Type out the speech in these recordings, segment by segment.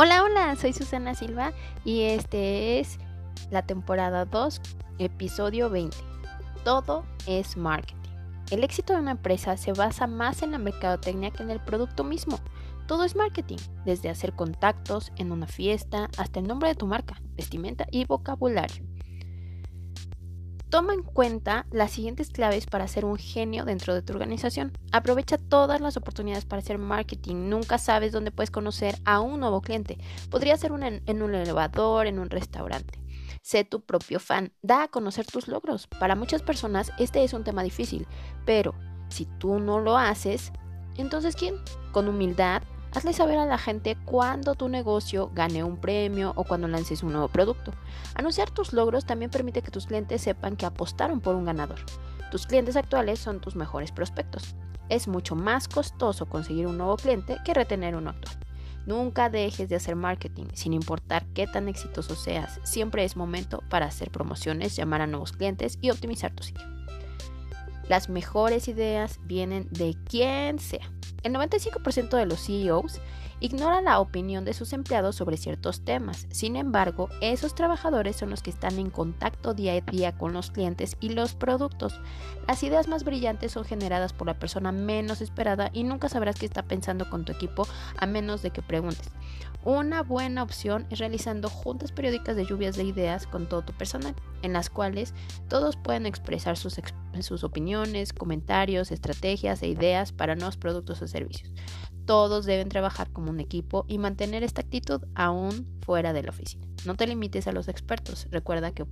Hola, hola, soy Susana Silva y este es la temporada 2, episodio 20. Todo es marketing. El éxito de una empresa se basa más en la mercadotecnia que en el producto mismo. Todo es marketing, desde hacer contactos en una fiesta hasta el nombre de tu marca, vestimenta y vocabulario. Toma en cuenta las siguientes claves para ser un genio dentro de tu organización. Aprovecha todas las oportunidades para hacer marketing. Nunca sabes dónde puedes conocer a un nuevo cliente. Podría ser en un elevador, en un restaurante. Sé tu propio fan. Da a conocer tus logros. Para muchas personas este es un tema difícil, pero si tú no lo haces, entonces ¿quién? Con humildad, Hazle saber a la gente cuando tu negocio gane un premio o cuando lances un nuevo producto. Anunciar tus logros también permite que tus clientes sepan que apostaron por un ganador. Tus clientes actuales son tus mejores prospectos. Es mucho más costoso conseguir un nuevo cliente que retener uno actual. Nunca dejes de hacer marketing, sin importar qué tan exitoso seas. Siempre es momento para hacer promociones, llamar a nuevos clientes y optimizar tu sitio. Las mejores ideas vienen de quien sea. El 95% de los CEOs ignora la opinión de sus empleados sobre ciertos temas. Sin embargo, esos trabajadores son los que están en contacto día a día con los clientes y los productos. Las ideas más brillantes son generadas por la persona menos esperada y nunca sabrás qué está pensando con tu equipo a menos de que preguntes. Una buena opción es realizando juntas periódicas de lluvias de ideas con todo tu personal, en las cuales todos pueden expresar sus, sus opiniones, comentarios, estrategias e ideas para nuevos productos o servicios. Todos deben trabajar como un equipo y mantener esta actitud aún fuera de la oficina. No te limites a los expertos. Recuerda que,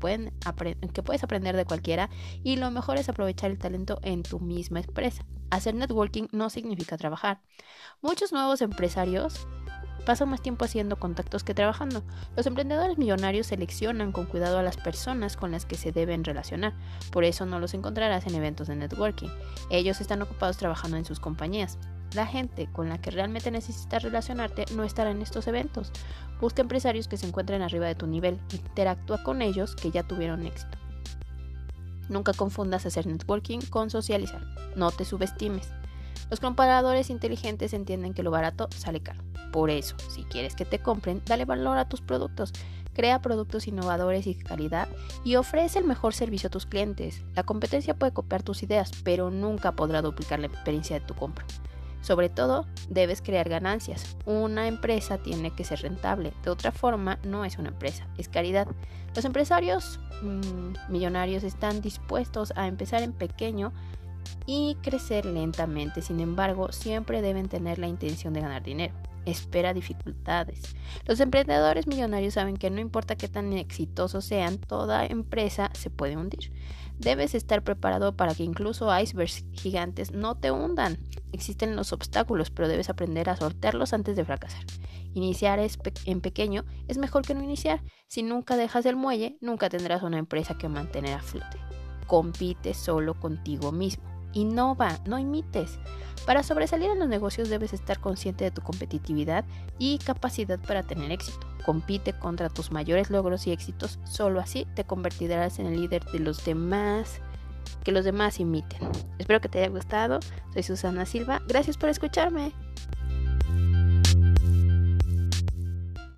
que puedes aprender de cualquiera y lo mejor es aprovechar el talento en tu misma empresa. Hacer networking no significa trabajar. Muchos nuevos empresarios pasan más tiempo haciendo contactos que trabajando. Los emprendedores millonarios seleccionan con cuidado a las personas con las que se deben relacionar, por eso no los encontrarás en eventos de networking. Ellos están ocupados trabajando en sus compañías. La gente con la que realmente necesitas relacionarte no estará en estos eventos. Busca empresarios que se encuentren arriba de tu nivel, interactúa con ellos que ya tuvieron éxito. Nunca confundas hacer networking con socializar. No te subestimes. Los comparadores inteligentes entienden que lo barato sale caro. Por eso, si quieres que te compren, dale valor a tus productos. Crea productos innovadores y de calidad y ofrece el mejor servicio a tus clientes. La competencia puede copiar tus ideas, pero nunca podrá duplicar la experiencia de tu compra. Sobre todo, debes crear ganancias. Una empresa tiene que ser rentable. De otra forma, no es una empresa, es caridad. Los empresarios mm, millonarios están dispuestos a empezar en pequeño y crecer lentamente. Sin embargo, siempre deben tener la intención de ganar dinero espera dificultades. Los emprendedores millonarios saben que no importa qué tan exitosos sean, toda empresa se puede hundir. Debes estar preparado para que incluso icebergs gigantes no te hundan. Existen los obstáculos, pero debes aprender a sortearlos antes de fracasar. Iniciar en pequeño es mejor que no iniciar. Si nunca dejas el muelle, nunca tendrás una empresa que mantener a flote. Compite solo contigo mismo. Innova, no imites. Para sobresalir en los negocios debes estar consciente de tu competitividad y capacidad para tener éxito. Compite contra tus mayores logros y éxitos, solo así te convertirás en el líder de los demás, que los demás imiten. Espero que te haya gustado. Soy Susana Silva. Gracias por escucharme.